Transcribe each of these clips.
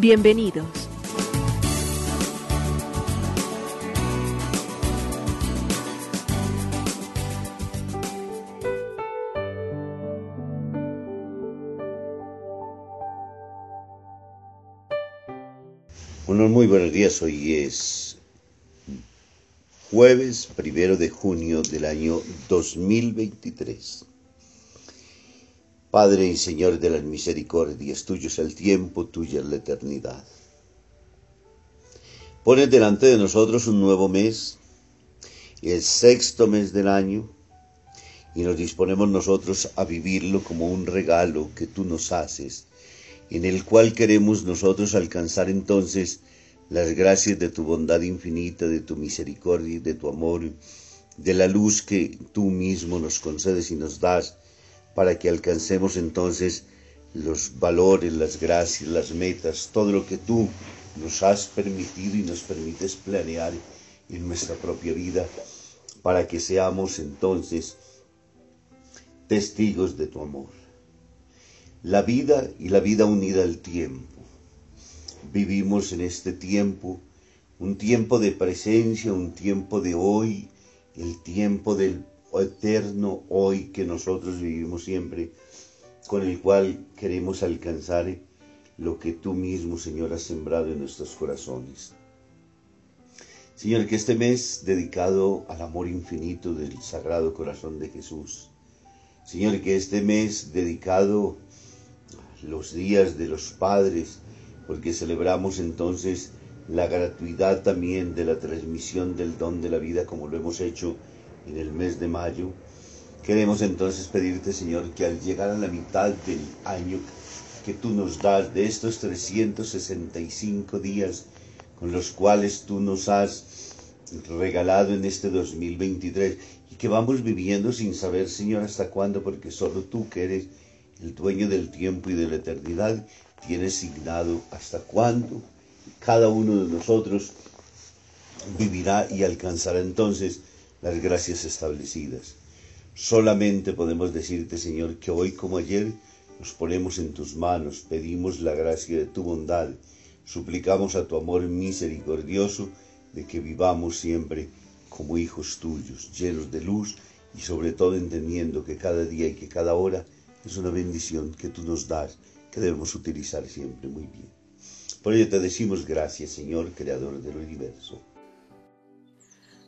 Bienvenidos. Unos muy buenos días, hoy es jueves primero de junio del año 2023. Padre y Señor de las misericordias, tuyo es el tiempo, tuya es la eternidad. Pones delante de nosotros un nuevo mes, el sexto mes del año, y nos disponemos nosotros a vivirlo como un regalo que tú nos haces, en el cual queremos nosotros alcanzar entonces las gracias de tu bondad infinita, de tu misericordia y de tu amor, de la luz que tú mismo nos concedes y nos das para que alcancemos entonces los valores, las gracias, las metas, todo lo que tú nos has permitido y nos permites planear en nuestra propia vida, para que seamos entonces testigos de tu amor. La vida y la vida unida al tiempo. Vivimos en este tiempo, un tiempo de presencia, un tiempo de hoy, el tiempo del eterno hoy que nosotros vivimos siempre, con el cual queremos alcanzar lo que tú mismo, Señor, has sembrado en nuestros corazones. Señor, que este mes dedicado al amor infinito del Sagrado Corazón de Jesús, Señor, que este mes dedicado a los días de los padres, porque celebramos entonces la gratuidad también de la transmisión del don de la vida como lo hemos hecho en el mes de mayo. Queremos entonces pedirte, Señor, que al llegar a la mitad del año que tú nos das, de estos 365 días con los cuales tú nos has regalado en este 2023 y que vamos viviendo sin saber, Señor, hasta cuándo, porque solo tú que eres el dueño del tiempo y de la eternidad, tienes signado hasta cuándo cada uno de nosotros vivirá y alcanzará entonces las gracias establecidas. Solamente podemos decirte, Señor, que hoy como ayer nos ponemos en tus manos, pedimos la gracia de tu bondad, suplicamos a tu amor misericordioso de que vivamos siempre como hijos tuyos, llenos de luz y sobre todo entendiendo que cada día y que cada hora es una bendición que tú nos das, que debemos utilizar siempre muy bien. Por ello te decimos gracias, Señor, Creador del universo.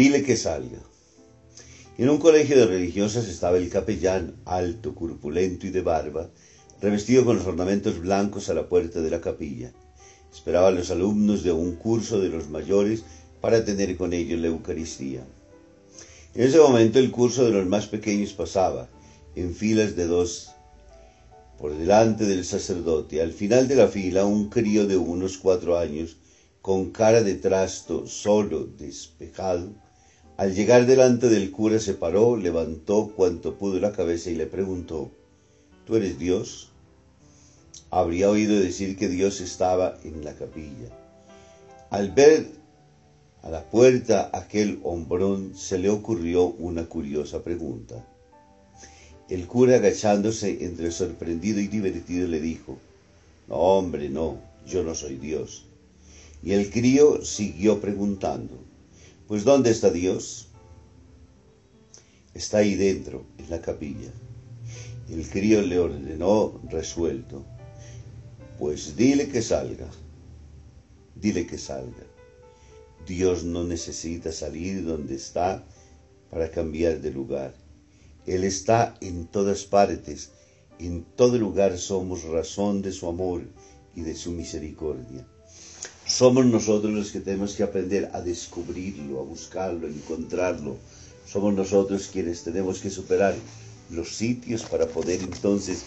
Dile que salga. En un colegio de religiosas estaba el capellán, alto, corpulento y de barba, revestido con los ornamentos blancos a la puerta de la capilla. Esperaba a los alumnos de un curso de los mayores para tener con ellos la Eucaristía. En ese momento el curso de los más pequeños pasaba, en filas de dos, por delante del sacerdote. Al final de la fila, un crío de unos cuatro años, con cara de trasto, solo, despejado, al llegar delante del cura se paró, levantó cuanto pudo la cabeza y le preguntó, ¿Tú eres Dios? Habría oído decir que Dios estaba en la capilla. Al ver a la puerta aquel hombrón se le ocurrió una curiosa pregunta. El cura agachándose entre sorprendido y divertido le dijo, No, hombre, no, yo no soy Dios. Y el crío siguió preguntando, Pues ¿dónde está Dios? Está ahí dentro, en la capilla. El crío le ordenó resuelto, Pues dile que salga, dile que salga. Dios no necesita salir donde está para cambiar de lugar. Él está en todas partes, en todo lugar somos razón de su amor y de su misericordia. Somos nosotros los que tenemos que aprender a descubrirlo, a buscarlo, a encontrarlo. Somos nosotros quienes tenemos que superar los sitios para poder entonces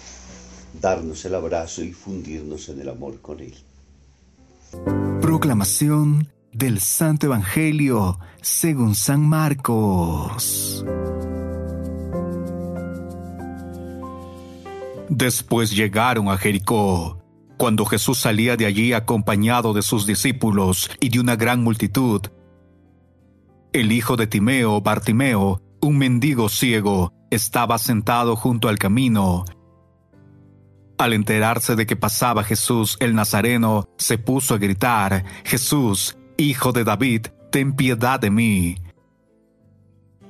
darnos el abrazo y fundirnos en el amor con Él. Proclamación del Santo Evangelio según San Marcos. Después llegaron a Jericó. Cuando Jesús salía de allí acompañado de sus discípulos y de una gran multitud, el hijo de Timeo, Bartimeo, un mendigo ciego, estaba sentado junto al camino. Al enterarse de que pasaba Jesús el Nazareno, se puso a gritar, Jesús, hijo de David, ten piedad de mí.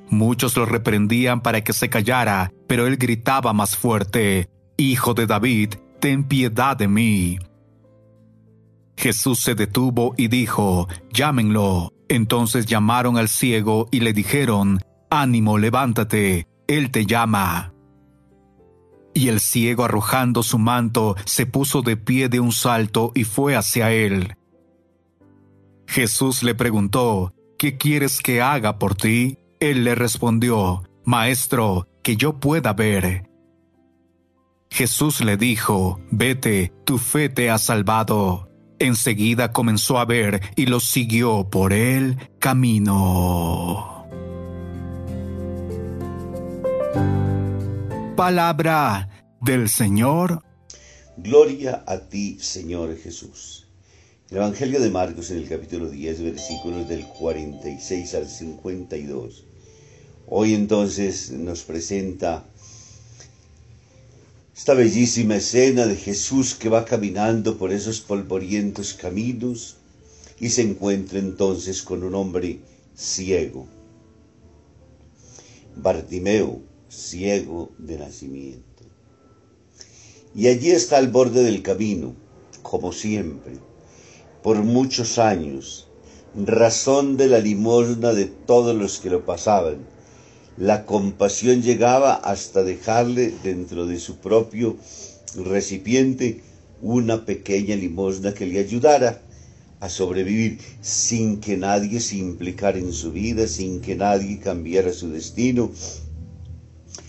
Muchos lo reprendían para que se callara, pero él gritaba más fuerte, Hijo de David, ten piedad de mí. Jesús se detuvo y dijo, Llámenlo. Entonces llamaron al ciego y le dijeron, Ánimo, levántate, él te llama. Y el ciego arrojando su manto se puso de pie de un salto y fue hacia él. Jesús le preguntó, ¿qué quieres que haga por ti? Él le respondió, Maestro, que yo pueda ver. Jesús le dijo, Vete, tu fe te ha salvado. Enseguida comenzó a ver y lo siguió por el camino. Palabra del Señor. Gloria a ti, Señor Jesús. El Evangelio de Marcos en el capítulo 10, versículos del 46 al 52. Hoy entonces nos presenta esta bellísima escena de Jesús que va caminando por esos polvorientos caminos y se encuentra entonces con un hombre ciego. Bartimeo, ciego de nacimiento. Y allí está al borde del camino, como siempre, por muchos años, razón de la limosna de todos los que lo pasaban la compasión llegaba hasta dejarle dentro de su propio recipiente una pequeña limosna que le ayudara a sobrevivir sin que nadie se implicara en su vida, sin que nadie cambiara su destino,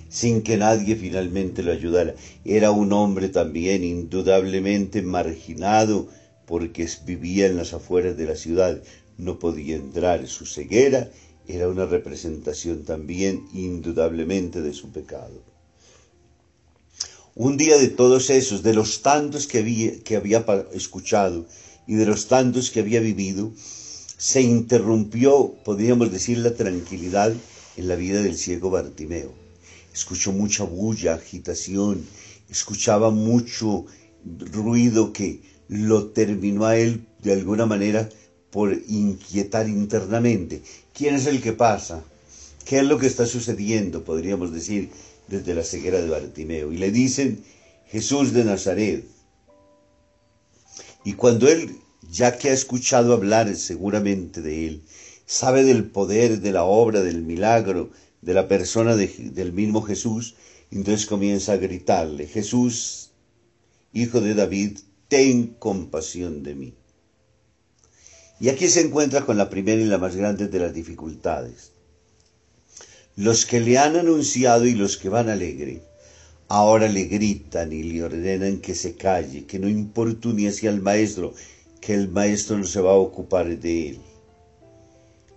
sin que nadie finalmente lo ayudara. Era un hombre también indudablemente marginado porque vivía en las afueras de la ciudad, no podía entrar, su ceguera era una representación también indudablemente de su pecado. Un día de todos esos, de los tantos que había, que había escuchado y de los tantos que había vivido, se interrumpió, podríamos decir, la tranquilidad en la vida del ciego Bartimeo. Escuchó mucha bulla, agitación, escuchaba mucho ruido que lo terminó a él de alguna manera por inquietar internamente. ¿Quién es el que pasa? ¿Qué es lo que está sucediendo? Podríamos decir desde la ceguera de Bartimeo. Y le dicen Jesús de Nazaret. Y cuando él, ya que ha escuchado hablar seguramente de él, sabe del poder, de la obra, del milagro, de la persona del mismo Jesús, entonces comienza a gritarle, Jesús, hijo de David, ten compasión de mí. Y aquí se encuentra con la primera y la más grande de las dificultades. Los que le han anunciado y los que van alegre ahora le gritan y le ordenan que se calle, que no importune hacia el maestro, que el maestro no se va a ocupar de él.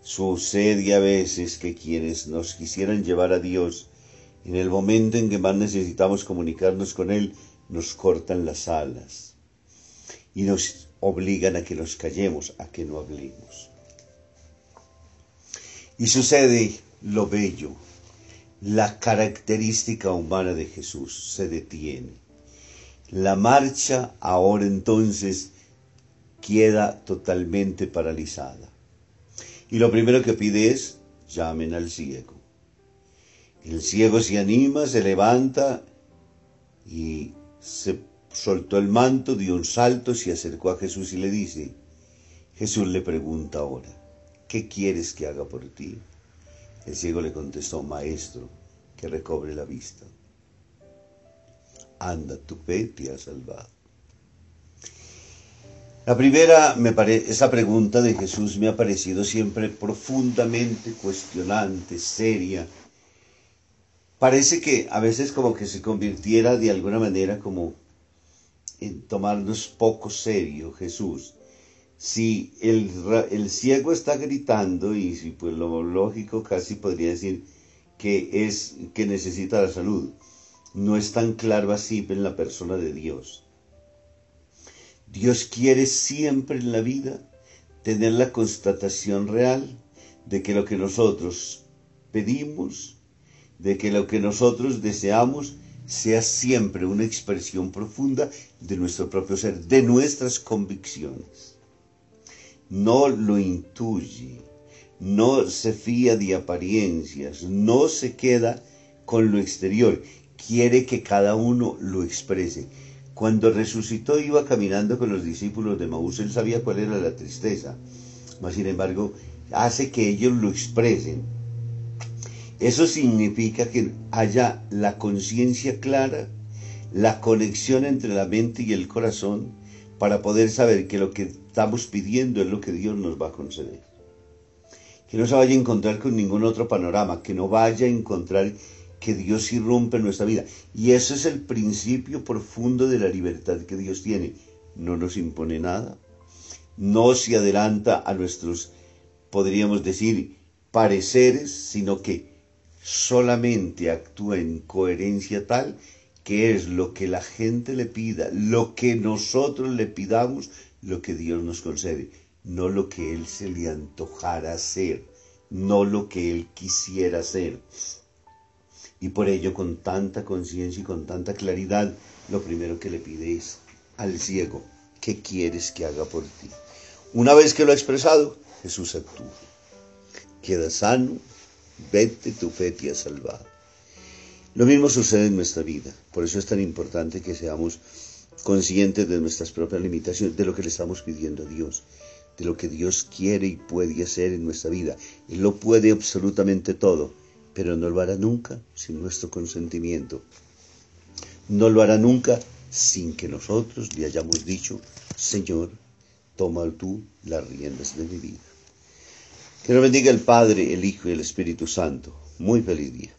Sucede a veces que quienes nos quisieran llevar a Dios, en el momento en que más necesitamos comunicarnos con Él, nos cortan las alas y nos obligan a que nos callemos, a que no hablemos. Y sucede lo bello, la característica humana de Jesús se detiene. La marcha ahora entonces queda totalmente paralizada. Y lo primero que pide es, llamen al ciego. El ciego se anima, se levanta y se soltó el manto, dio un salto, se acercó a Jesús y le dice, Jesús le pregunta ahora, ¿qué quieres que haga por ti? El ciego le contestó, Maestro, que recobre la vista. Anda, tu fe te ha salvado. La primera, me esa pregunta de Jesús me ha parecido siempre profundamente cuestionante, seria. Parece que a veces como que se convirtiera de alguna manera como tomarnos poco serio Jesús si el, el, ciego está gritando y si pues lo lógico casi podría decir que es que necesita la salud, no es tan claro así en la persona de Dios. Dios quiere siempre en la vida tener la constatación real de que lo que nosotros pedimos, de que lo que nosotros deseamos sea siempre una expresión profunda de nuestro propio ser, de nuestras convicciones no lo intuye, no se fía de apariencias, no se queda con lo exterior, quiere que cada uno lo exprese. Cuando resucitó iba caminando con los discípulos de Maús, él sabía cuál era la tristeza, mas sin embargo hace que ellos lo expresen. Eso significa que haya la conciencia clara, la conexión entre la mente y el corazón, para poder saber que lo que estamos pidiendo es lo que Dios nos va a conceder. Que no se vaya a encontrar con ningún otro panorama, que no vaya a encontrar que Dios irrumpe en nuestra vida. Y eso es el principio profundo de la libertad que Dios tiene. No nos impone nada, no se adelanta a nuestros, podríamos decir, pareceres, sino que solamente actúa en coherencia tal que es lo que la gente le pida, lo que nosotros le pidamos, lo que Dios nos concede, no lo que Él se le antojara hacer, no lo que Él quisiera hacer. Y por ello, con tanta conciencia y con tanta claridad, lo primero que le pide es al ciego, ¿qué quieres que haga por ti? Una vez que lo ha expresado, Jesús actúa. Queda sano, vete, tu fe te ha salvado. Lo mismo sucede en nuestra vida, por eso es tan importante que seamos conscientes de nuestras propias limitaciones, de lo que le estamos pidiendo a Dios, de lo que Dios quiere y puede hacer en nuestra vida. Él lo puede absolutamente todo, pero no lo hará nunca sin nuestro consentimiento. No lo hará nunca sin que nosotros le hayamos dicho, Señor, toma tú las riendas de mi vida. Que nos bendiga el Padre, el Hijo y el Espíritu Santo. Muy feliz día.